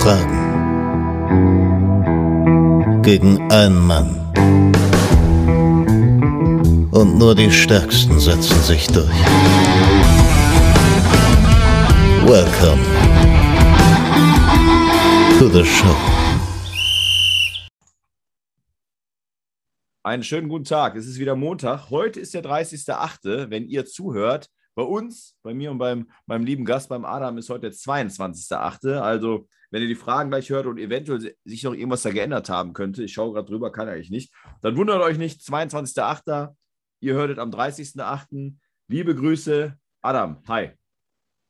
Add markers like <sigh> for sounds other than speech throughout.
Fragen gegen einen Mann. Und nur die Stärksten setzen sich durch. Welcome to the show. Einen schönen guten Tag. Es ist wieder Montag. Heute ist der 30.08. Wenn ihr zuhört, bei uns, bei mir und beim, meinem lieben Gast, beim Adam, ist heute der 22.8. Also, wenn ihr die Fragen gleich hört und eventuell sich noch irgendwas da geändert haben könnte, ich schaue gerade drüber, kann eigentlich nicht, dann wundert euch nicht, 22.8. Ihr hörtet am 30.8. Liebe Grüße, Adam. Hi.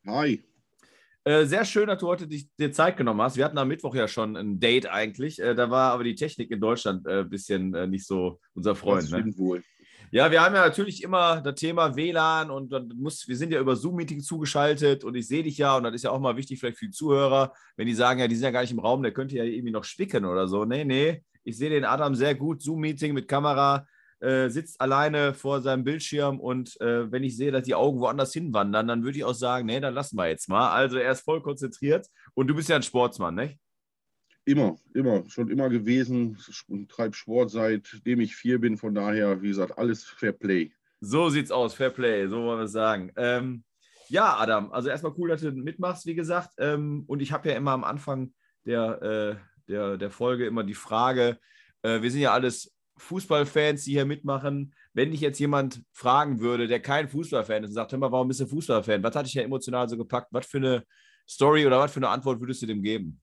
Hi. Äh, sehr schön, dass du heute dich, dir Zeit genommen hast. Wir hatten am Mittwoch ja schon ein Date eigentlich. Äh, da war aber die Technik in Deutschland ein äh, bisschen äh, nicht so unser Freund. Das ne? stimmt wohl. Ja, wir haben ja natürlich immer das Thema WLAN und dann muss, wir sind ja über Zoom-Meeting zugeschaltet und ich sehe dich ja und das ist ja auch mal wichtig vielleicht für die Zuhörer, wenn die sagen, ja, die sind ja gar nicht im Raum, der könnte ja irgendwie noch spicken oder so. Nee, nee, ich sehe den Adam sehr gut, Zoom-Meeting mit Kamera, äh, sitzt alleine vor seinem Bildschirm und äh, wenn ich sehe, dass die Augen woanders hinwandern, dann würde ich auch sagen, nee, dann lassen wir jetzt mal. Also er ist voll konzentriert und du bist ja ein Sportsmann, ne? Immer, immer, schon immer gewesen und treibe Sport seitdem ich vier bin. Von daher, wie gesagt, alles Fair Play. So sieht's aus, Fair Play, so wollen wir es sagen. Ähm, ja, Adam, also erstmal cool, dass du mitmachst, wie gesagt. Ähm, und ich habe ja immer am Anfang der, äh, der, der Folge immer die Frage, äh, wir sind ja alles Fußballfans, die hier mitmachen. Wenn dich jetzt jemand fragen würde, der kein Fußballfan ist und sagt, hör mal, warum bist du Fußballfan? Was hat dich ja emotional so gepackt? Was für eine Story oder was für eine Antwort würdest du dem geben?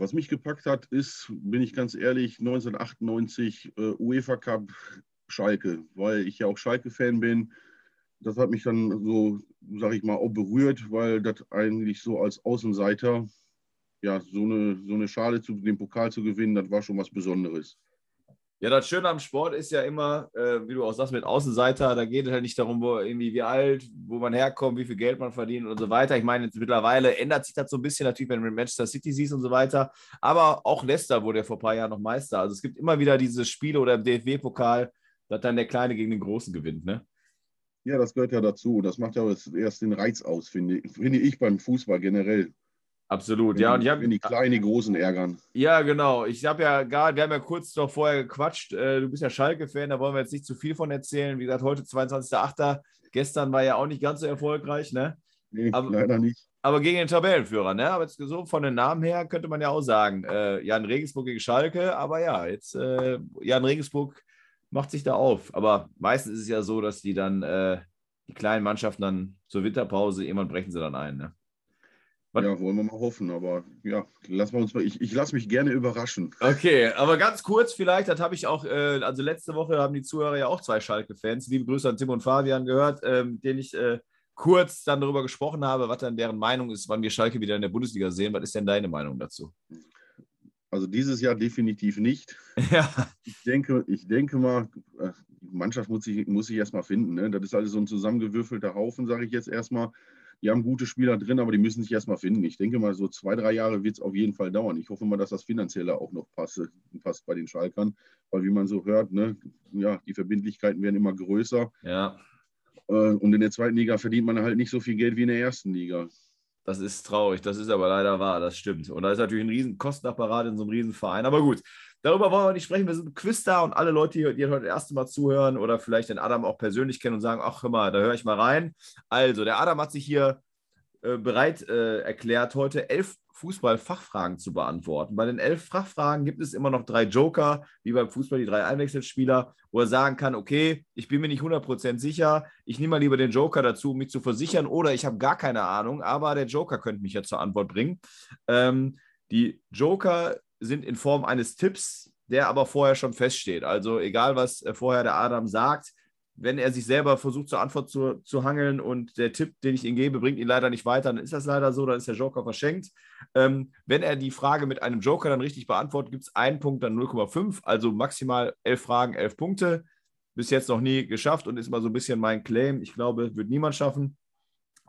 Was mich gepackt hat, ist, bin ich ganz ehrlich, 1998 äh, UEFA Cup Schalke, weil ich ja auch Schalke-Fan bin. Das hat mich dann so, sag ich mal, auch berührt, weil das eigentlich so als Außenseiter, ja, so eine, so eine Schale zu den Pokal zu gewinnen, das war schon was Besonderes. Ja, das Schöne am Sport ist ja immer, äh, wie du auch sagst, mit Außenseiter, da geht es halt nicht darum, wo irgendwie wie alt, wo man herkommt, wie viel Geld man verdient und so weiter. Ich meine, mittlerweile ändert sich das so ein bisschen, natürlich, wenn du Manchester City siehst und so weiter. Aber auch Leicester wurde ja vor ein paar Jahren noch Meister. Also es gibt immer wieder diese Spiele oder im DFB-Pokal, dass dann der Kleine gegen den Großen gewinnt, ne? Ja, das gehört ja dazu. Das macht ja erst den Reiz aus, finde, finde ich beim Fußball generell. Absolut, ja. Und ich hab, wenn die kleinen, Großen ärgern. Ja, genau. Ich habe ja gar, wir haben ja kurz noch vorher gequatscht. Äh, du bist ja Schalke-Fan, da wollen wir jetzt nicht zu viel von erzählen. Wie gesagt, heute 22.08. Gestern war ja auch nicht ganz so erfolgreich, ne? Nee, aber, leider nicht. Aber gegen den Tabellenführer, ne? Aber jetzt so von den Namen her könnte man ja auch sagen, äh, Jan Regensburg gegen Schalke, aber ja, jetzt äh, Jan Regensburg macht sich da auf. Aber meistens ist es ja so, dass die dann, äh, die kleinen Mannschaften dann zur Winterpause, irgendwann brechen sie dann ein, ne? Was? Ja, wollen wir mal hoffen, aber ja, lassen wir uns mal, ich, ich lasse mich gerne überraschen. Okay, aber ganz kurz vielleicht, das habe ich auch, äh, also letzte Woche haben die Zuhörer ja auch zwei Schalke-Fans, liebe Grüße an Tim und Fabian gehört, ähm, denen ich äh, kurz dann darüber gesprochen habe, was dann deren Meinung ist, wann wir Schalke wieder in der Bundesliga sehen. Was ist denn deine Meinung dazu? Also dieses Jahr definitiv nicht. <laughs> Ja. Ich denke, ich denke mal, äh, die Mannschaft muss sich, muss sich erstmal finden. Ne? Das ist alles so ein zusammengewürfelter Haufen, sage ich jetzt erstmal. Die haben gute Spieler drin, aber die müssen sich erstmal finden. Ich denke mal, so zwei, drei Jahre wird es auf jeden Fall dauern. Ich hoffe mal, dass das Finanzielle auch noch passt, passt bei den Schalkern, weil wie man so hört, ne, ja, die Verbindlichkeiten werden immer größer. Ja. Äh, und in der zweiten Liga verdient man halt nicht so viel Geld wie in der ersten Liga. Das ist traurig, das ist aber leider wahr, das stimmt. Und da ist natürlich ein riesen Kostenapparat in so einem Riesenverein. Aber gut, darüber wollen wir nicht sprechen. Wir sind ein Quiz da und alle Leute, die, heute das erste Mal zuhören oder vielleicht den Adam auch persönlich kennen und sagen, ach hör mal, da höre ich mal rein. Also, der Adam hat sich hier äh, bereit äh, erklärt, heute elf Fußball-Fachfragen zu beantworten. Bei den elf Fachfragen gibt es immer noch drei Joker, wie beim Fußball die drei Einwechselspieler, wo er sagen kann, okay, ich bin mir nicht 100% sicher, ich nehme mal lieber den Joker dazu, um mich zu versichern, oder ich habe gar keine Ahnung, aber der Joker könnte mich ja zur Antwort bringen. Ähm, die Joker sind in Form eines Tipps, der aber vorher schon feststeht. Also egal, was äh, vorher der Adam sagt, wenn er sich selber versucht zur Antwort zu, zu hangeln und der Tipp, den ich ihm gebe, bringt ihn leider nicht weiter, dann ist das leider so, dann ist der Joker verschenkt. Ähm, wenn er die Frage mit einem Joker dann richtig beantwortet, gibt es einen Punkt, dann 0,5, also maximal elf Fragen, elf Punkte. Bis jetzt noch nie geschafft und ist mal so ein bisschen mein Claim. Ich glaube, wird niemand schaffen.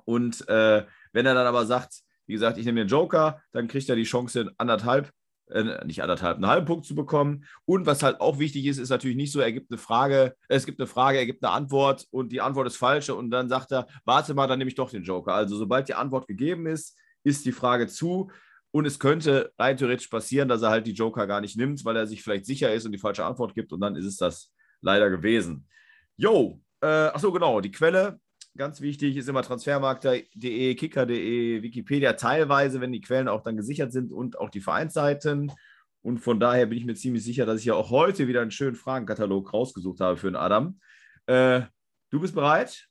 Und äh, wenn er dann aber sagt, wie gesagt, ich nehme den Joker, dann kriegt er die Chance, anderthalb äh, nicht anderthalb, einen halben Punkt zu bekommen. Und was halt auch wichtig ist, ist natürlich nicht so, er gibt eine Frage, äh, es gibt eine Frage, er gibt eine Antwort und die Antwort ist falsch und dann sagt er, warte mal, dann nehme ich doch den Joker. Also sobald die Antwort gegeben ist, ist die Frage zu. Und es könnte rein theoretisch passieren, dass er halt die Joker gar nicht nimmt, weil er sich vielleicht sicher ist und die falsche Antwort gibt. Und dann ist es das leider gewesen. Jo, äh, achso, genau. Die Quelle, ganz wichtig, ist immer transfermarkt.de, kicker.de, Wikipedia, teilweise, wenn die Quellen auch dann gesichert sind und auch die Vereinsseiten. Und von daher bin ich mir ziemlich sicher, dass ich ja auch heute wieder einen schönen Fragenkatalog rausgesucht habe für den Adam. Äh, du bist bereit?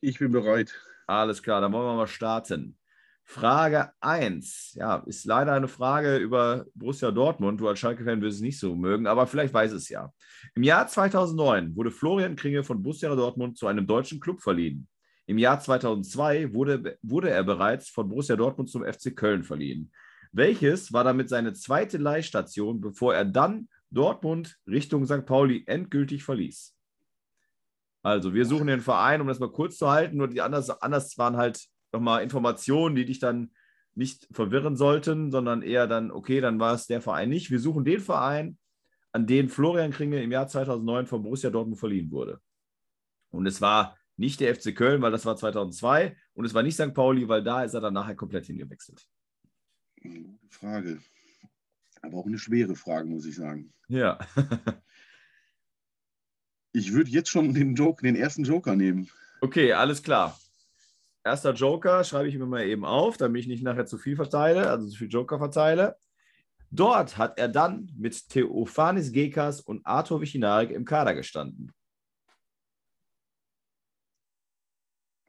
Ich bin bereit. Alles klar, dann wollen wir mal starten. Frage 1. Ja, ist leider eine Frage über Borussia Dortmund. Du als Schalke-Fan wirst es nicht so mögen, aber vielleicht weiß es ja. Im Jahr 2009 wurde Florian Kringe von Borussia Dortmund zu einem deutschen Club verliehen. Im Jahr 2002 wurde, wurde er bereits von Borussia Dortmund zum FC Köln verliehen. Welches war damit seine zweite Leihstation, bevor er dann Dortmund Richtung St. Pauli endgültig verließ? Also, wir suchen den Verein, um das mal kurz zu halten, nur die anders, anders waren halt nochmal Informationen, die dich dann nicht verwirren sollten, sondern eher dann, okay, dann war es der Verein nicht. Wir suchen den Verein, an den Florian Kringe im Jahr 2009 von Borussia Dortmund verliehen wurde. Und es war nicht der FC Köln, weil das war 2002 und es war nicht St. Pauli, weil da ist er dann nachher komplett hingewechselt. Gute Frage. Aber auch eine schwere Frage, muss ich sagen. Ja. <laughs> ich würde jetzt schon den, Joke, den ersten Joker nehmen. Okay, alles klar erster Joker schreibe ich mir mal eben auf, damit ich nicht nachher zu viel verteile, also zu viel Joker verteile. Dort hat er dann mit Theophanis Gekas und Arthur Wichinarik im Kader gestanden.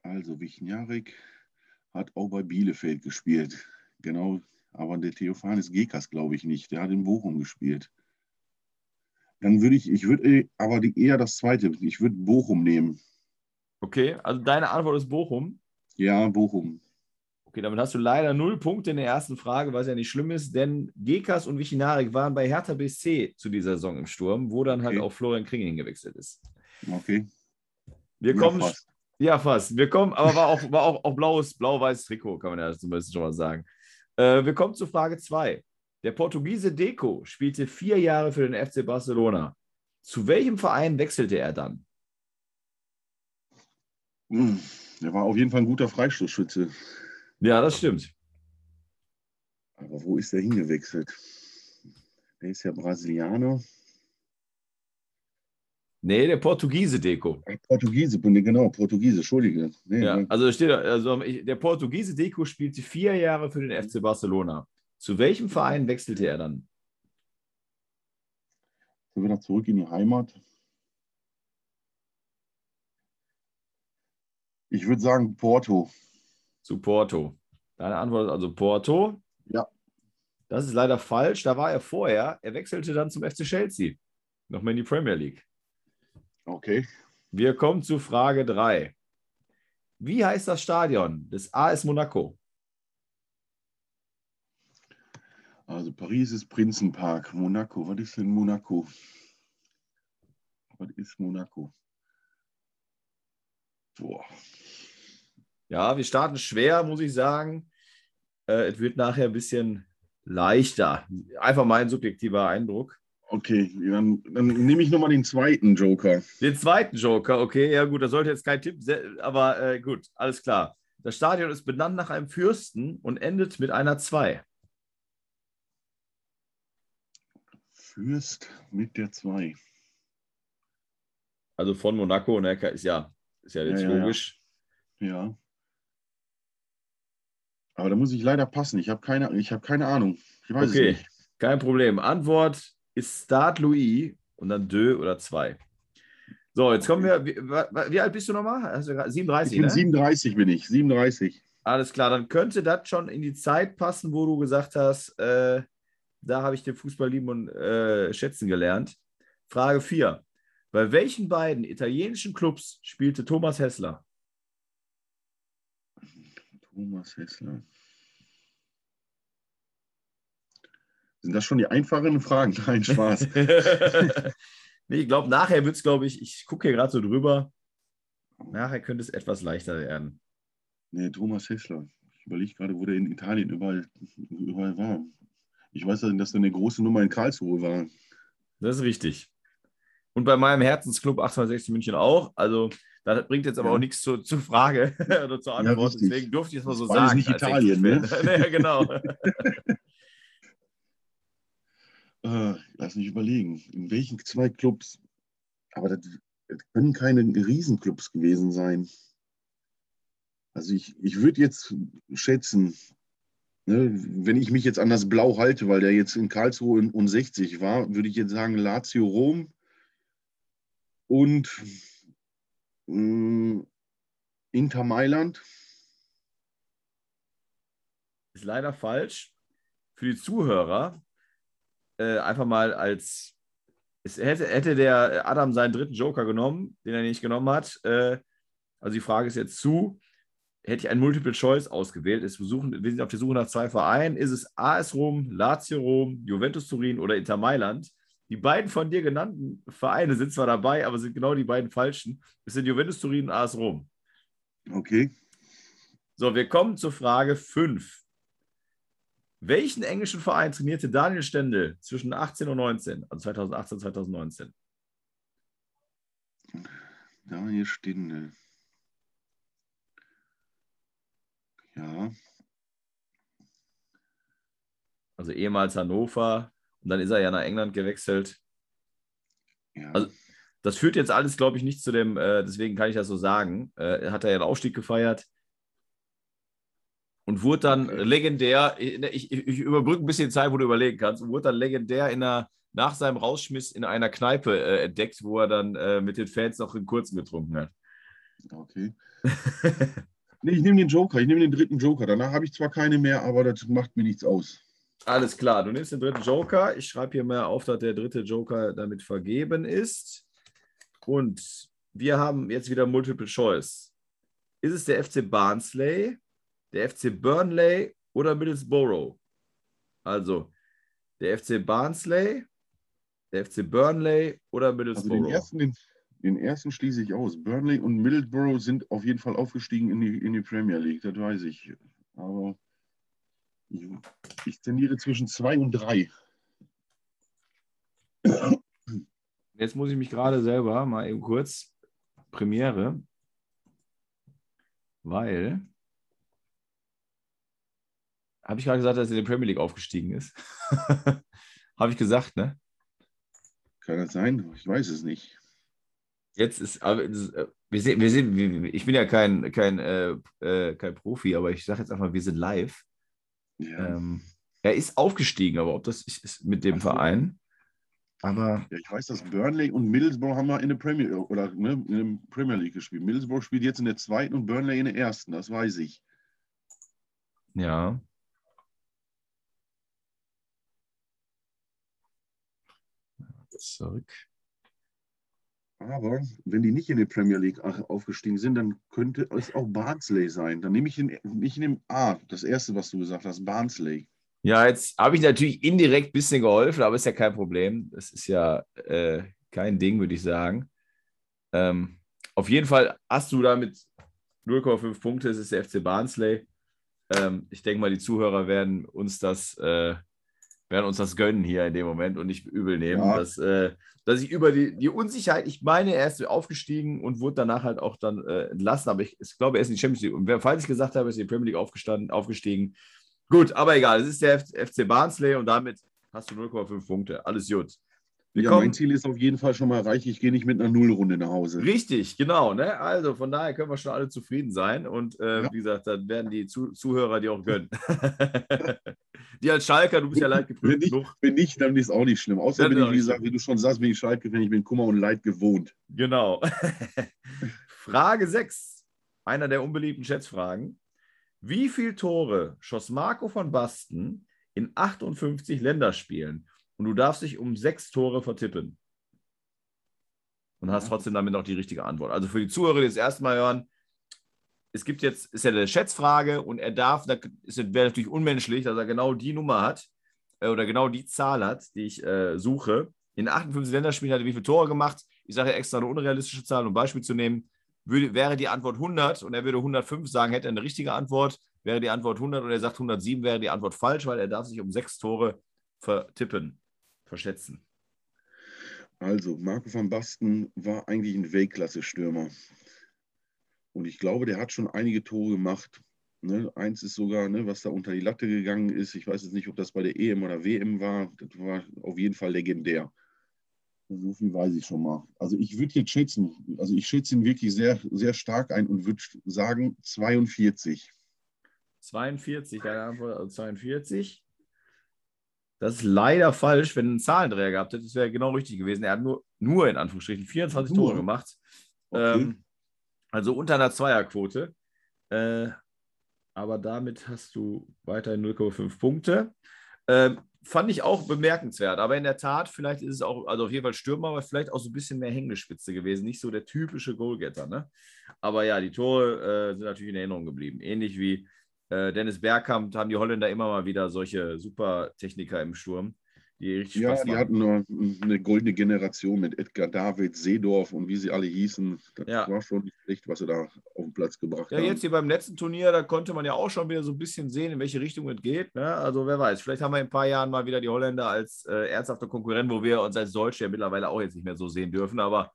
Also Wichinarik hat auch bei Bielefeld gespielt. Genau, aber der Theophanis Gekas glaube ich nicht. Der hat in Bochum gespielt. Dann würde ich, ich würde aber die, eher das zweite, ich würde Bochum nehmen. Okay, also deine Antwort ist Bochum? Ja, Bochum. Okay, damit hast du leider null Punkte in der ersten Frage, was ja nicht schlimm ist, denn Gekas und Wichinarik waren bei Hertha BSC zu dieser Saison im Sturm, wo dann halt okay. halt auch Florian Kringel hingewechselt ist. Okay. Wir kommen. Fast. Ja, fast. Wir kommen, aber war auch, war auch, auch blaues, blau-weißes Trikot, kann man ja zumindest schon mal sagen. Äh, wir kommen zu Frage 2. Der Portugiese Deco spielte vier Jahre für den FC Barcelona. Zu welchem Verein wechselte er dann? Hm. Der war auf jeden Fall ein guter Freistoßschütze. Ja, das stimmt. Aber wo ist der hingewechselt? Der ist ja Brasilianer. Nee, der Portugiese Deko. Portugiese, genau, Portugiese, Entschuldige. Nee, ja, also steht also der Portugiese Deko spielte vier Jahre für den FC Barcelona. Zu welchem Verein wechselte er dann? Wieder zurück in die Heimat. Ich würde sagen Porto. Zu Porto. Deine Antwort ist also Porto. Ja. Das ist leider falsch. Da war er vorher. Er wechselte dann zum FC Chelsea. Nochmal in die Premier League. Okay. Wir kommen zu Frage 3. Wie heißt das Stadion des AS Monaco? Also Paris ist Prinzenpark. Monaco, was ist denn Monaco? Was ist Monaco? Boah. Ja, wir starten schwer, muss ich sagen. Äh, es wird nachher ein bisschen leichter. Einfach mein subjektiver Eindruck. Okay, dann, dann nehme ich nochmal den zweiten Joker. Den zweiten Joker, okay, ja gut, das sollte jetzt kein Tipp sein, aber äh, gut, alles klar. Das Stadion ist benannt nach einem Fürsten und endet mit einer 2. Fürst mit der 2. Also von Monaco, ne, ist ja, ist ja jetzt ja, logisch. Ja. ja. Aber da muss ich leider passen. Ich habe keine, hab keine Ahnung. Ich weiß okay, es nicht. kein Problem. Antwort ist Start Louis und dann Deux oder 2. So, jetzt kommen wir. Wie, wie, alt bist du nochmal? 37, ich bin ne? 37 bin ich. 37. Alles klar, dann könnte das schon in die Zeit passen, wo du gesagt hast, äh, da habe ich den Fußball lieben und äh, schätzen gelernt. Frage 4. Bei welchen beiden italienischen Clubs spielte Thomas Hessler? Thomas Hessler. Sind das schon die einfachen Fragen? <laughs> Nein, Spaß. <laughs> nee, ich glaube, nachher wird es, glaube ich, ich gucke hier gerade so drüber. Nachher könnte es etwas leichter werden. Nee, Thomas Hessler. Ich überlege gerade, wo der in Italien überall, überall war. Ich weiß, dass er eine große Nummer in Karlsruhe war. Das ist richtig. Und bei meinem Herzensclub 1860 München auch. Also das bringt jetzt aber ja. auch nichts zu, zur Frage <laughs> oder zur Antwort. Ja, Deswegen durfte ich es mal so das sagen. nicht Italien, ne? ja, genau. Äh, lass mich überlegen. In welchen zwei Clubs? Aber das, das können keine Riesenclubs gewesen sein. Also ich, ich würde jetzt schätzen, ne, wenn ich mich jetzt an das Blau halte, weil der jetzt in Karlsruhe in, um 60 war, würde ich jetzt sagen Lazio Rom und mh, Inter Mailand. Ist leider falsch. Für die Zuhörer äh, einfach mal als es hätte, hätte der Adam seinen dritten Joker genommen, den er nicht genommen hat. Äh, also die Frage ist jetzt zu, hätte ich ein Multiple Choice ausgewählt. Es besuchen, wir sind auf der Suche nach zwei Vereinen. Ist es AS Rom, Lazio Rom, Juventus Turin oder Inter Mailand? Die beiden von dir genannten Vereine sind zwar dabei, aber sind genau die beiden falschen. Es sind Juventus Turin und AS Rom. Okay. So, wir kommen zur Frage 5. Welchen englischen Verein trainierte Daniel Stendel zwischen 18 und 19, also 2018 und 2019? Daniel Stendel. Ja. Also ehemals Hannover und dann ist er ja nach England gewechselt. ja. Also, Das führt jetzt alles, glaube ich, nicht zu dem, äh, deswegen kann ich das so sagen. Äh, hat er ja den Aufstieg gefeiert und wurde dann Okay. legendär, ich, ich, ich überbrücke ein bisschen Zeit, wo du überlegen kannst, und wurde dann legendär in einer, nach seinem Rausschmiss in einer Kneipe äh, entdeckt, wo er dann äh, mit den Fans noch einen kurzen getrunken hat. Okay. <laughs> Nee, ich nehme den Joker. Ich nehme den dritten Joker. Danach habe ich zwar keine mehr, aber das macht mir nichts aus. Alles klar, du nimmst den dritten Joker. Ich schreibe hier mal auf, dass der dritte Joker damit vergeben ist. Und wir haben jetzt wieder Multiple Choice. Ist es der FC Barnsley, der FC Burnley oder Middlesbrough? Also der FC Barnsley, der FC Burnley oder Also den Middlesbrough? ersten, den, den ersten schließe ich aus. Burnley und Middlesbrough sind auf jeden Fall aufgestiegen in die, in die Premier League, das weiß ich. Aber ich, ich tendiere zwischen zwei und drei. Jetzt muss ich mich gerade selber mal eben kurz Premiere, weil habe ich gerade gesagt, dass er in die Premier League aufgestiegen ist. <laughs> habe ich gesagt, ne? Kann das sein? Ich weiß es nicht. Jetzt ist, aber äh, wir sehen, wir sehen, ich bin ja kein, kein, äh, äh, kein Profi, aber ich sage jetzt einfach, wir sind live. Ja. Ähm, er ist aufgestiegen, aber ob das ist, mit dem Ach. Verein. Aber Ja, ich weiß, dass Burnley und Middlesbrough haben wir in der Premier oder ne, in der Premier League gespielt. Middlesbrough spielt jetzt in der zweiten und Burnley in der ersten, das weiß ich. ja. Zurück. Aber wenn die nicht in der Premier League aufgestiegen sind, dann könnte es auch Barnsley sein. Dann nehme ich den, ich nehme A, das erste, was du gesagt hast, Barnsley. Ja, jetzt habe ich natürlich indirekt ein bisschen geholfen, aber ist ja kein Problem. Das ist ja äh, kein Ding, würde ich sagen. Ähm, auf jeden Fall hast du damit 0,5 Punkte. Es ist der FC Barnsley. Ähm, ich denke mal, die Zuhörer werden uns das, äh, werden uns das gönnen hier in dem Moment und nicht übel nehmen, Ja. dass, äh, dass ich über die, die Unsicherheit, ich meine, er ist aufgestiegen und wurde danach halt auch dann äh, entlassen, aber ich, ich glaube, er ist in die Champions League. Und falls ich gesagt habe, er ist in die Premier League aufgestanden, aufgestiegen, Gut, aber egal. Es ist der FC Barnsley und damit hast du 0,5 Punkte. Alles gut. Ja, kommen, mein Ziel ist auf jeden Fall schon mal erreicht. Ich gehe nicht mit einer Nullrunde nach Hause. richtig, genau. Ne? Also von daher können wir schon alle zufrieden sein. Und äh, Ja. wie gesagt, dann werden die Zu Zuhörer dir auch gönnen. <laughs> die als Schalker, du bist ja leid Wenn geprüft ich, genug. wenn nicht, dann ist auch nicht schlimm. Außer bin ich, wie gesagt, wie du schon sagst, bin ich Schalke, wenn ich bin Kummer und Leid gewohnt. Genau. <laughs> Frage 6. Einer der unbeliebten Schätzfragen. Wie viele Tore schoss Marco von Basten in 58 Länderspielen? Und du darfst dich um sechs Tore vertippen. Und hast Ja. trotzdem damit noch die richtige Antwort. Also für die Zuhörer, die das erste Mal hören, es gibt jetzt, ist ja eine Schätzfrage und er darf, da ist- wäre natürlich unmenschlich, dass er genau die Nummer hat äh, oder genau die Zahl hat, die ich äh, suche. In 58 Länderspielen hat er wie viele Tore gemacht? Ich sage extra eine unrealistische Zahl, um ein Beispiel zu nehmen. Würde, wäre die Antwort 100 und er würde 105 sagen, hätte er eine richtige Antwort. Wäre die Antwort 100 und er sagt 107, wäre die Antwort falsch, weil er darf sich um sechs Tore vertippen, verschätzen. Also, Marco van Basten war eigentlich ein Weltklasse-Stürmer. Und ich glaube, der hat schon einige Tore gemacht. Ne? Eins ist sogar, ne, was da unter die Latte gegangen ist. Ich weiß jetzt nicht, ob das bei der EM oder WM war. Das war auf jeden Fall legendär. So viel weiß ich schon mal. Also ich würde jetzt schätzen, also ich schätze ihn wirklich sehr, sehr stark ein und würde sagen 42. 42, deine Antwort also 42. Das ist leider falsch, wenn ein Zahlendreher gehabt hätte. Das wäre genau richtig gewesen. Er hat nur, nur in Anführungsstrichen 24 Nur? Tore gemacht. Okay. Ähm, also unter einer Zweierquote. Äh, aber damit hast du weiterhin 0,5 Punkte. Ähm, fand ich auch bemerkenswert. Aber in der Tat, vielleicht ist es auch, also auf jeden Fall Stürmer, aber vielleicht auch so ein bisschen mehr Hängespitze gewesen. Nicht so der typische Goalgetter. Ne? Aber ja, die Tore äh, sind natürlich in Erinnerung geblieben. Ähnlich wie äh, Dennis Bergkamp haben die Holländer immer mal wieder solche super Techniker im Sturm, die richtig Ja, Spaß die hatten noch eine goldene Generation mit Edgar David, Seedorf und wie sie alle hießen. Das Ja. war schon nicht schlecht, was sie da auf den Platz gebracht Ja, haben. jetzt hier beim letzten Turnier, da konnte man ja auch schon wieder so ein bisschen sehen, in welche Richtung es geht. Ne? Also wer weiß, vielleicht haben wir in ein paar Jahren mal wieder die Holländer als äh, ernsthafte Konkurrent, wo wir uns als Deutsche ja mittlerweile auch jetzt nicht mehr so sehen dürfen. Aber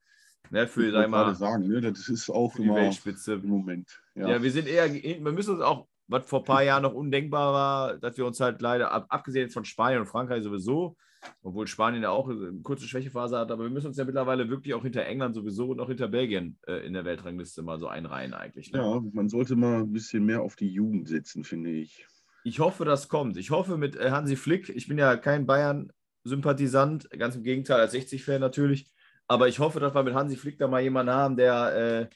ne, für, ich sag mal, sagen, ne, das ist auch immer Weltspitze. im Moment. Ja, Ja. wir sind eher, wir müssen uns auch, was vor ein paar Jahren noch undenkbar war, dass wir uns halt leider, ab, abgesehen jetzt von Spanien und Frankreich sowieso, obwohl Spanien ja auch eine kurze Schwächephase hat, aber wir müssen uns ja mittlerweile wirklich auch hinter England sowieso und auch hinter Belgien äh, in der Weltrangliste mal so einreihen eigentlich. Ne? ja, man sollte mal ein bisschen mehr auf die Jugend setzen, finde ich. Ich hoffe, das kommt. Ich hoffe mit äh, Hansi Flick, ich bin ja kein Bayern-Sympathisant, ganz im Gegenteil, als 60-Fan natürlich, aber ich hoffe, dass wir mit Hansi Flick da mal jemanden haben, der, äh,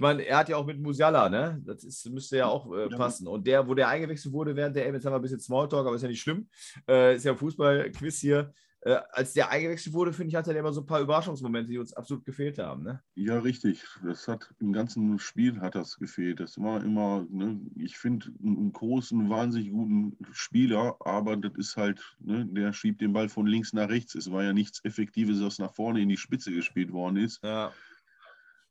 ich meine, er hat ja auch mit Musiala, ne? Das ist, müsste ja auch äh, passen. Und der, wo der eingewechselt wurde während der jetzt haben wir ein bisschen Smalltalk, aber ist ja nicht schlimm, äh, ist ja ein Fußball-Quiz hier. Äh, als der eingewechselt wurde, finde ich, hatte er immer so ein paar Überraschungsmomente, die uns absolut gefehlt haben, ne? Ja, richtig. Das hat im ganzen Spiel hat das gefehlt. Das war immer, ne, ich finde einen großen, wahnsinnig guten Spieler, aber das ist halt, ne, der schiebt den Ball von links nach rechts. Es war ja nichts Effektives, was nach vorne in die Spitze gespielt worden ist. Ja.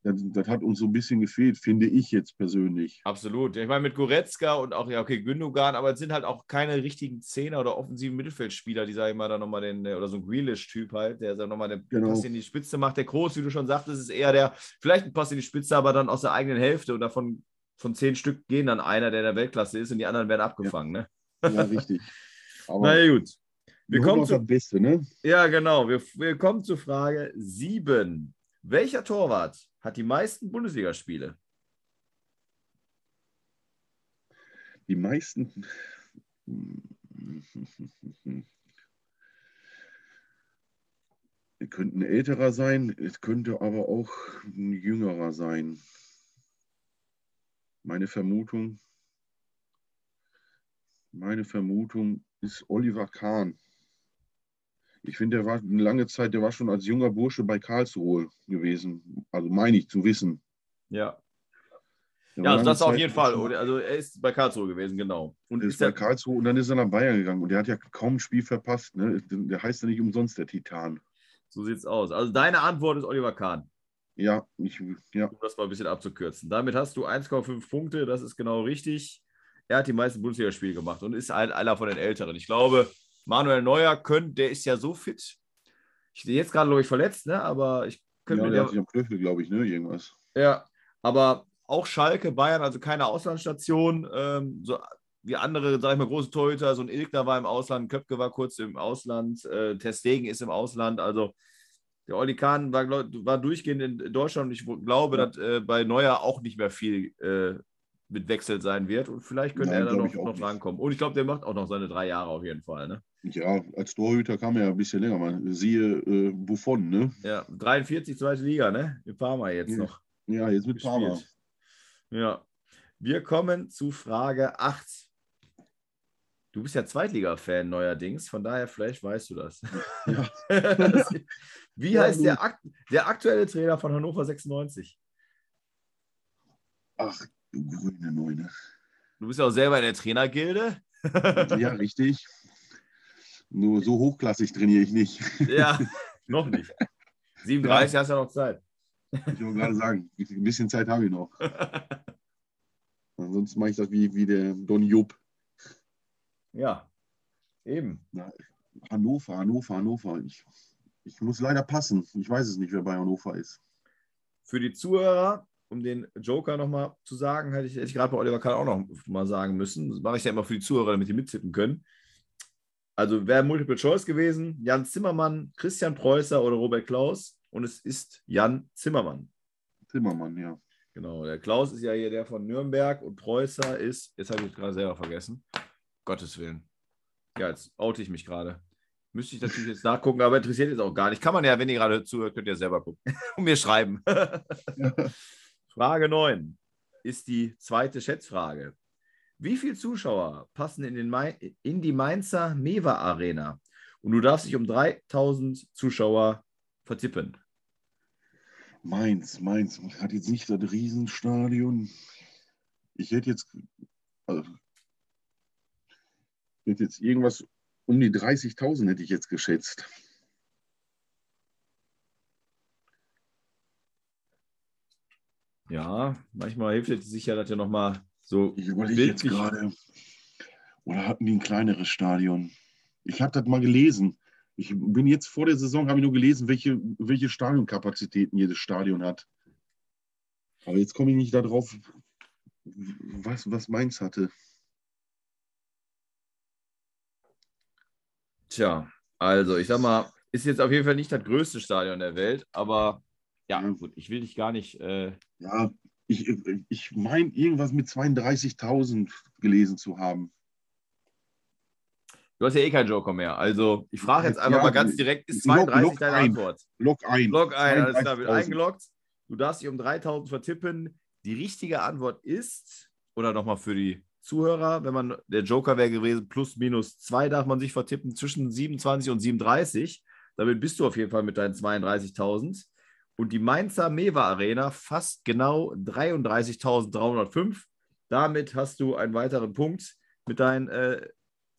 Das, das hat uns so ein bisschen gefehlt, finde ich jetzt persönlich. Absolut. Ich meine, mit Goretzka und auch, ja, okay, Gündogan, aber es sind halt auch keine richtigen Zehner oder offensiven Mittelfeldspieler, die, sag ich mal, da nochmal den, oder so ein Grealish-Typ halt, der dann nochmal den Genau. Pass in die Spitze macht. Der Groß, wie du schon sagtest, ist eher der, vielleicht ein Pass in die Spitze, aber dann aus der eigenen Hälfte und davon von zehn Stück gehen dann einer, der in der Weltklasse ist und die anderen werden abgefangen, ne? Ja, richtig. <laughs> Aber Na gut. Wir kommen zu, Beste, ne? ja, genau. Wir, wir kommen zu Frage 7. Welcher Torwart hat die meisten Bundesligaspiele? Die meisten. <laughs> Es könnte ein älterer sein, es könnte aber auch ein jüngerer sein. Meine Vermutung, meine Vermutung ist Oliver Kahn. Ich finde, der war eine lange Zeit, der war schon als junger Bursche bei Karlsruhe gewesen. Also meine ich zu wissen. Ja. Der Ja, also das auf Zeit jeden Fall. Also er ist bei Karlsruhe gewesen, genau. Und ist ist bei Karlsruhe und dann ist er nach Bayern gegangen und der hat ja kaum ein Spiel verpasst. Ne? Der heißt ja nicht umsonst der Titan. so sieht's aus. Also deine Antwort ist Oliver Kahn, Ja, ich, ja, um das mal ein bisschen abzukürzen. Damit hast du 1,5 Punkte, das ist genau richtig. Er hat die meisten Bundesligaspiele gemacht und ist ein, einer von den Älteren. Ich glaube, Manuel Neuer könnte, der ist ja so fit. Ich sehe jetzt gerade, glaube ich, verletzt, ne? aber ich könnte ja mir der hat sich am Knöchel, glaube ich, ne? Irgendwas. Ja, aber auch Schalke, Bayern, also keine Auslandsstation. Ähm, so wie andere, sag ich mal, große Torhüter. So ein Ilkner war im Ausland, Köpke war kurz im Ausland, äh, Testegen ist im Ausland. Also der Oli Kahn war, war durchgehend in Deutschland und ich glaube, Ja. dass äh, bei Neuer auch nicht mehr viel äh, mit Wechsel sein wird. Und vielleicht könnte Nein, er da noch, noch rankommen. Und ich glaube, der macht auch noch seine drei Jahre auf jeden Fall. Ne? Ja, als Torhüter kam er ja ein bisschen länger. Man siehe äh, Buffon, ne? Ja, 43, zweite Liga, ne? In Parma jetzt noch. Ja, jetzt mit Parma. gespielt. Ja. Wir kommen zu Frage 8. Du bist ja Zweitliga-Fan neuerdings, von daher vielleicht weißt du das. Ja. <laughs> Wie Ja, heißt der, akt der aktuelle Trainer von Hannover 96? Ach, du grüne Neune. Du bist ja auch selber in der Trainergilde. Ja, richtig. Nur so hochklassig trainiere ich nicht. ja, <laughs> noch nicht. 37 hast du ja noch Zeit. Ich wollte gerade sagen, ein bisschen Zeit habe ich noch. <laughs> Ansonsten mache ich das wie, wie der Don Jupp. ja, eben. Hannover, Hannover, Hannover. Ich, ich muss leider passen. Ich weiß es nicht, wer bei Hannover ist. Für die Zuhörer, um den Joker nochmal zu sagen, hätte ich, hätte ich gerade bei Oliver Kahn auch noch mal sagen müssen. Das mache ich ja immer für die Zuhörer, damit die mittippen können. Also wäre Multiple Choice gewesen, Jan Zimmermann, Christian Preußer oder Robert Klaus. Und es ist Jan Zimmermann. Zimmermann, ja. Genau, der Klaus ist ja hier der von Nürnberg und Preußer ist, jetzt habe ich es gerade selber vergessen. Gottes Willen. Ja, jetzt oute ich mich gerade. Müsste ich natürlich jetzt nachgucken, aber interessiert jetzt auch gar nicht. Kann man ja, wenn ihr gerade zuhört, könnt ihr selber gucken <laughs> und mir schreiben. <laughs> Frage 9 ist die zweite Schätzfrage. Wie viele Zuschauer passen in, den in die Mainzer Mewa Arena? Und du darfst dich um 3000 Zuschauer vertippen. Mainz, Mainz hat jetzt nicht das Riesenstadion. Ich hätte jetzt, also, hätte jetzt irgendwas um die 30.000 hätte ich jetzt geschätzt. Ja, manchmal hilft es sicher, dass ihr nochmal so. Ich überlege jetzt gerade. Oder hatten die ein kleineres Stadion? Ich habe das mal gelesen. Ich bin jetzt vor der Saison, habe ich nur gelesen, welche, welche Stadionkapazitäten jedes Stadion hat. Aber jetzt komme ich nicht darauf, was, was Mainz hatte. Tja, also ich sag mal, ist jetzt auf jeden Fall nicht das größte Stadion der Welt, aber ja, Ja. gut, ich will dich gar nicht. Äh, Ja, ich, ich meine, irgendwas mit 32.000 gelesen zu haben. du hast ja eh keinen Joker mehr. Also ich frage jetzt einfach Ja, mal ganz direkt: Ist log- 32 log deine ein. Antwort? Log ein. Log ein, alles klar, wird 32.000. eingeloggt. Du darfst dich um 3000 vertippen. Die richtige Antwort ist, oder nochmal für die Zuhörer, wenn man, der Joker wäre gewesen, plus minus 2 darf man sich vertippen, zwischen 27 und 37. Damit bist du auf jeden Fall mit deinen 32.000. Und die Mainzer Mewa Arena fast genau 33.305. Damit hast du einen weiteren Punkt mit deinen äh,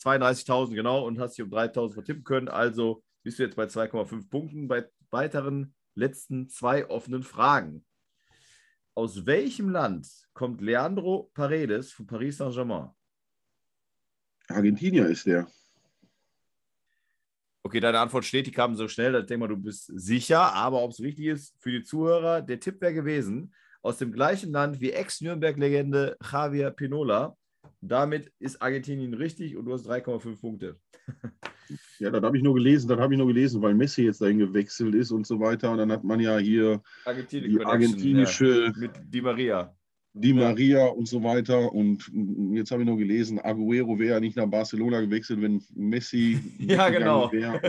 32.000 genau und hast dich um 3.000 vertippen können. Also bist du jetzt bei 2,5 Punkten bei weiteren letzten zwei offenen Fragen. Aus welchem Land kommt Leandro Paredes von Paris Saint-Germain? Argentinier ist der. Okay, deine Antwort steht, die kam so schnell, da denke mal, du bist sicher, aber ob es richtig ist für die Zuhörer, der Tipp wäre gewesen, aus dem gleichen Land wie Ex-Nürnberg-Legende Javier Pinola. Damit ist Argentinien richtig und du hast 3,5 Punkte. Ja, das habe ich nur gelesen, das habe ich nur gelesen, weil Messi jetzt dahin gewechselt ist und so weiter. Und dann hat man ja hier Argentinien die argentinische ja, mit Di Maria. Di Maria und so weiter. Und jetzt habe ich nur gelesen, Aguero wäre ja nicht nach Barcelona gewechselt, wenn Messi <laughs> Ja, genau. wäre.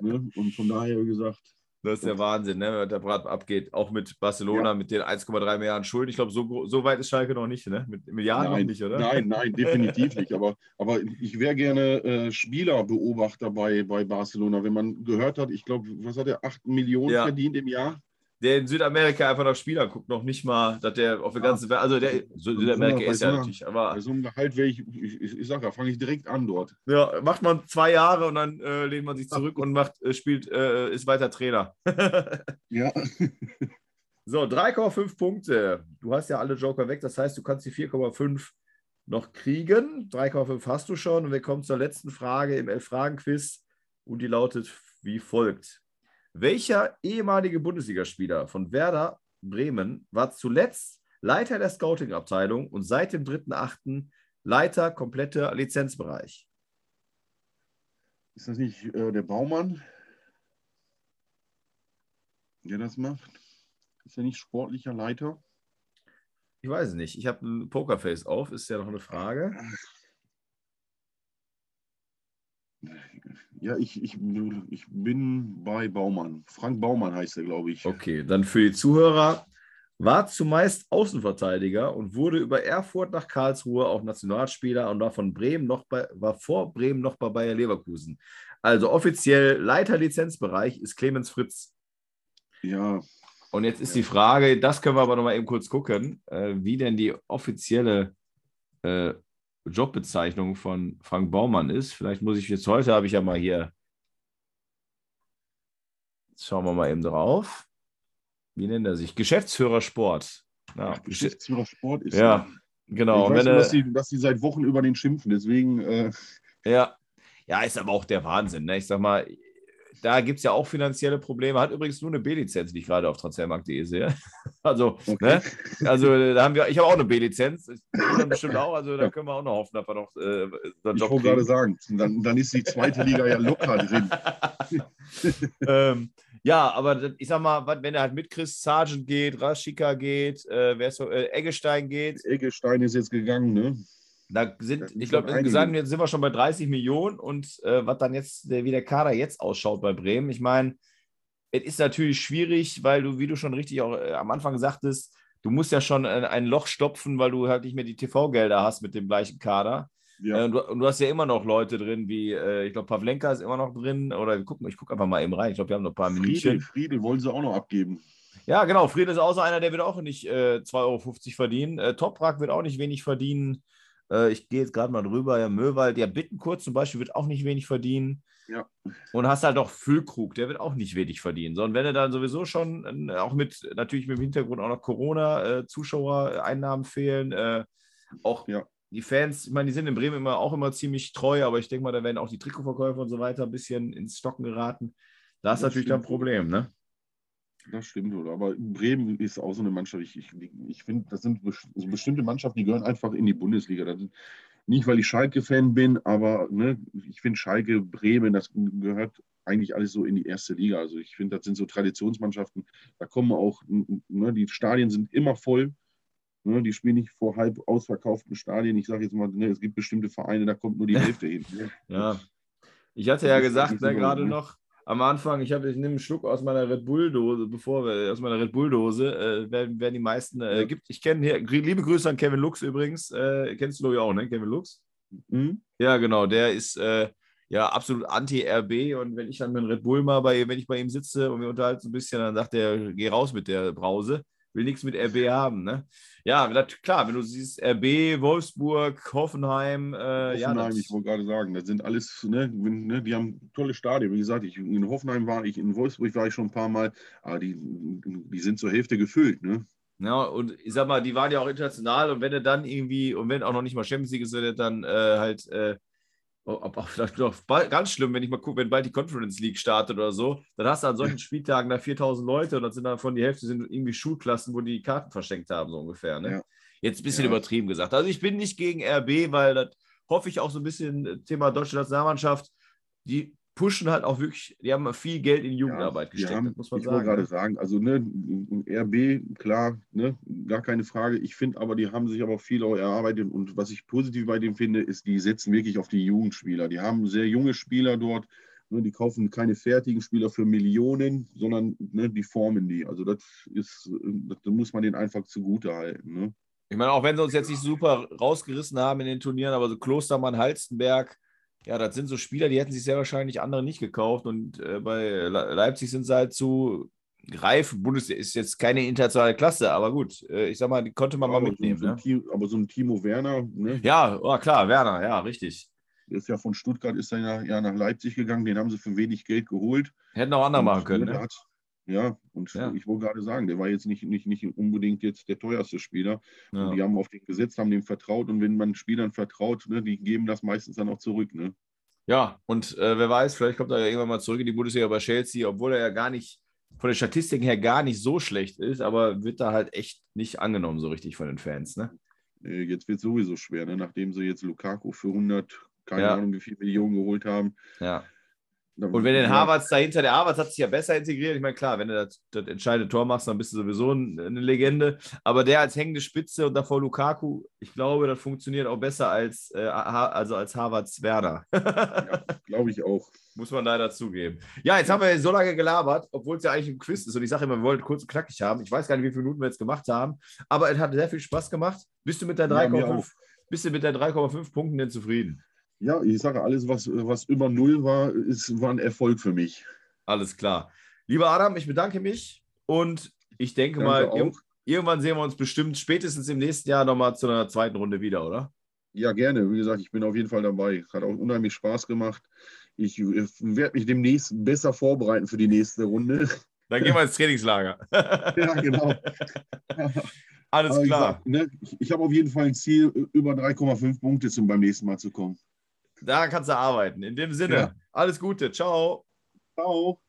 Und, ne? und von daher gesagt, Das ist der Wahnsinn, ne? was der Brat abgeht. Auch mit Barcelona, Ja. mit den 1,3 Milliarden Schulden. Ich glaube, so, so weit ist Schalke noch nicht, ne? Mit Milliarden nein, noch nicht, oder? nein, nein, definitiv <laughs> nicht. Aber, aber ich wäre gerne äh, Spielerbeobachter bei, bei Barcelona. Wenn man gehört hat, ich glaube, was hat er, 8 Millionen Ja. verdient im Jahr? Der in Südamerika einfach nach Spielern guckt, noch nicht mal, dass der auf der Ja. ganzen Welt, also der Südamerika bei ist so ja einer- natürlich, Bei aber so einem Gehalt wäre ich, ich, ich, ich sage, da fange ich direkt an dort. ja, macht man zwei Jahre und dann äh, lehnt man sich zurück und macht, äh, spielt, äh, ist weiter Trainer. <laughs> Ja, <laughs> So, 3,5 Punkte. Du hast ja alle Joker weg, das heißt, du kannst die 4,5 noch kriegen. 3,5 hast du schon. Und wir kommen zur letzten Frage im Elf-Fragen-Quiz. Und die lautet wie folgt: Welcher ehemalige Bundesligaspieler von Werder Bremen war zuletzt Leiter der Scouting-Abteilung und seit dem 3.8. Leiter kompletter Lizenzbereich? ist das nicht äh, der Baumann, der das macht? Ist er nicht sportlicher Leiter? Ich weiß es nicht. Ich habe ein Pokerface auf. Ist ja noch eine Frage. Ja, ich, ich, ich bin bei Baumann. Frank Baumann heißt er, glaube ich. Okay, dann für die Zuhörer. War zumeist Außenverteidiger und wurde über Erfurt nach Karlsruhe auch Nationalspieler und war von Bremen noch bei, war vor Bremen noch bei Bayer Leverkusen. Also offiziell Leiter Lizenzbereich ist Clemens Fritz. Ja, Und jetzt ist die Frage, das können wir aber noch mal eben kurz gucken, äh, wie denn die offizielle äh, Jobbezeichnung von Frank Baumann ist. Vielleicht muss ich jetzt heute, habe ich ja mal hier, Jetzt schauen wir mal eben drauf. Wie nennt er sich? Geschäftsführer Sport. Ja, Gesch- Geschäftsführer Sport ist ja genau. ich weiß nur, dass die, dass die seit Wochen über den schimpfen. Deswegen, äh, ja. ja, ist aber auch der Wahnsinn. Ne? Ich sag mal, da gibt es ja auch finanzielle Probleme. Hat übrigens nur eine B-Lizenz, die ich gerade auf transfermarkt.de sehe. <laughs> Also, Okay. ne? also da haben wir, ich habe auch eine B-Lizenz. Ich <laughs> bestimmt auch. Also da können wir auch noch hoffen, dass wir noch äh, so einen Ich Job wollte gerade sagen, dann, dann ist die zweite Liga ja locker drin. <laughs> ähm, ja, aber ich sag mal, wenn er halt mit Chris Sargent geht, Raschika geht, äh, wer ist so, äh, Eggestein geht, Eggestein ist jetzt gegangen, ne? Da sind, ich glaube, insgesamt jetzt sind wir schon bei 30 Millionen und äh, was dann jetzt, der, wie der Kader jetzt ausschaut bei Bremen, ich meine, es ist natürlich schwierig, weil du, wie du schon richtig auch äh, am Anfang sagtest, du musst ja schon ein, ein Loch stopfen, weil du halt nicht mehr die TV-Gelder hast mit dem gleichen Kader. Ja. Äh, und, du, und du hast ja immer noch Leute drin, wie, äh, ich glaube, Pavlenka ist immer noch drin. Oder wir gucken, ich gucke einfach mal eben rein. Ich glaube, wir haben noch ein paar Friedel, Minuten. Friedel wollen sie auch noch abgeben. Ja, genau. Friedel ist auch so einer, der wird auch nicht äh, 2,50 Euro verdienen. Äh, Toprak wird auch nicht wenig verdienen. Äh, ich gehe jetzt gerade mal drüber. Ja, Möwald, ja, Bittenkurt zum Beispiel wird auch nicht wenig verdienen. Ja. Und hast halt auch Füllkrug, der wird auch nicht wenig verdienen. Sondern wenn er dann sowieso schon, äh, auch mit, natürlich mit dem Hintergrund auch noch Corona-Zuschauereinnahmen fehlen, äh, auch Ja. die Fans, ich meine, die sind in Bremen immer auch immer ziemlich treu, aber ich denke mal, da werden auch die Trikotverkäufer und so weiter ein bisschen ins Stocken geraten. Da ist natürlich dann ein. Problem, ne? Das stimmt, oder? Aber Bremen ist auch so eine Mannschaft. Ich, ich, ich finde, das sind bes- so bestimmte Mannschaften, die gehören einfach in die Bundesliga. Sind, nicht, weil ich Schalke-Fan bin, aber ne, ich finde Schalke, Bremen, das gehört eigentlich alles so in die erste Liga. Also ich finde, das sind so Traditionsmannschaften. Da kommen auch, ne, die Stadien sind immer voll. Ne, die spielen nicht vor halb ausverkauften Stadien. Ich sage jetzt mal, ne, es gibt bestimmte Vereine, da kommt nur die <laughs> Hälfte hin. Ja. Ich hatte ja gesagt, ne, gerade ne? noch am Anfang, ich, habe, ich nehme einen Schluck aus meiner Red Bull-Dose, bevor wir aus meiner Red Bull-Dose, äh, werden, werden die meisten, äh, Ja. gibt, ich kenne hier, liebe Grüße an Kevin Lux übrigens, äh, kennst du glaube ich auch, ne, Kevin Lux? Hm? Ja, genau, der ist äh, ja absolut anti-RB und wenn ich dann mit Red Bull mal bei, wenn ich bei ihm sitze und wir unterhalten so ein bisschen, dann sagt er, geh raus mit der Brause, will nichts mit RB haben, ne? Ja, klar, wenn du siehst, RB, Wolfsburg, Hoffenheim, äh, ja, Hoffenheim, das, ich wollte gerade sagen, das sind alles, ne, ne, die haben tolle Stadien. Wie gesagt, ich, in Hoffenheim war ich, in Wolfsburg war ich schon ein paar Mal, aber die, die sind zur Hälfte gefüllt. Ne? Ja, und ich sag mal, die waren ja auch international und wenn er dann irgendwie, und wenn auch noch nicht mal Champions League ist, wenn er dann äh, halt, äh, ob, vielleicht noch ganz schlimm, wenn ich mal gucke, wenn bald die Conference League startet oder so, dann hast du an solchen Spieltagen da 4000 Leute und dann sind davon die Hälfte sind irgendwie Schulklassen, wo die Karten verschenkt haben, so ungefähr. Ne? Ja. Jetzt ein bisschen Ja. übertrieben gesagt. Also ich bin nicht gegen RB, weil das hoffe ich auch so ein bisschen äh, Thema deutsche Nationalmannschaft, die pushen halt auch wirklich, die haben viel Geld in die Jugendarbeit die gesteckt, haben, das muss man ich wollte sagen. gerade ne? sagen, also ne, RB, klar, ne, gar keine Frage. Ich finde aber, die haben sich aber viel auch erarbeitet und was ich positiv bei dem finde, ist, die setzen wirklich auf die Jugendspieler. Die haben sehr junge Spieler dort. Ne, die kaufen keine fertigen Spieler für Millionen, sondern ne, die formen die. Also das ist, das muss man denen einfach zugute halten. Ne? Ich meine, auch wenn sie uns jetzt nicht super rausgerissen haben in den Turnieren, aber so Klostermann, Halstenberg, ja, das sind so Spieler, die hätten sich sehr wahrscheinlich andere nicht gekauft. Und äh, bei Le Leipzig sind sie halt zu reif. Bundesliga ist jetzt keine internationale Klasse, aber gut, äh, ich sag mal, die konnte man mal aber, mitnehmen. so, so Ne? Team, aber so ein Timo Werner, ne, Ja, oh, klar, Werner, ja, richtig. der ist ja von Stuttgart, ist dann ja, ja nach Leipzig gegangen, den haben sie für wenig Geld geholt. Hätten auch andere machen können. ne, Ne? Hat, ja, und Ja. ich wollte gerade sagen, der war jetzt nicht, nicht, nicht unbedingt jetzt der teuerste Spieler. Ja. Und die haben auf den gesetzt, haben dem vertraut und wenn man Spielern vertraut, ne, die geben das meistens dann auch zurück. Ne? Ja, und äh, wer weiß, vielleicht kommt er ja irgendwann mal zurück in die Bundesliga bei Chelsea, obwohl er ja gar nicht, von den Statistiken her gar nicht so schlecht ist, aber wird da halt echt nicht angenommen so richtig von den Fans. Ne? Äh, Jetzt wird es sowieso schwer, ne? nachdem sie jetzt Lukaku für 100, keine Ja. Ahnung wie viele Millionen geholt haben. Ja. Und wenn den ja, Harvards dahinter, der Harvards hat sich ja besser integriert. Ich meine, klar, wenn du das, das entscheidende Tor machst, dann bist du sowieso ein- eine Legende. Aber der als hängende Spitze und davor Lukaku, ich glaube, das funktioniert auch besser als, äh, also als Harvards Werder. ja, glaube ich auch. <laughs> Muss man leider zugeben. Ja, jetzt haben wir so lange gelabert, obwohl es ja eigentlich ein Quiz ist. Und ich sage immer, wir wollten kurz und knackig haben. Ich weiß gar nicht, wie viele Minuten wir jetzt gemacht haben. Aber es hat sehr viel Spaß gemacht. Bist du mit der Ja, mir 3,5 auch. bist du mit der 3,5 Punkten denn zufrieden? Ja, ich sage, alles, was, was über Null war, ist, war ein Erfolg für mich. Alles klar. Lieber Adam, ich bedanke mich und ich denke Danke mal, auch. ir- irgendwann sehen wir uns bestimmt spätestens im nächsten Jahr nochmal zu einer zweiten Runde wieder, oder? Ja, gerne. Wie gesagt, ich bin auf jeden Fall dabei. Hat auch unheimlich Spaß gemacht. Ich äh, werde mich demnächst besser vorbereiten für die nächste Runde. Dann gehen wir ins Trainingslager. <laughs> ja, genau. Alles Aber klar. ne, ich, ich habe auf jeden Fall ein Ziel, über 3,5 Punkte zum beim nächsten Mal zu kommen. Daran kannst du arbeiten. In dem Sinne, Ja. alles Gute. Ciao. Ciao.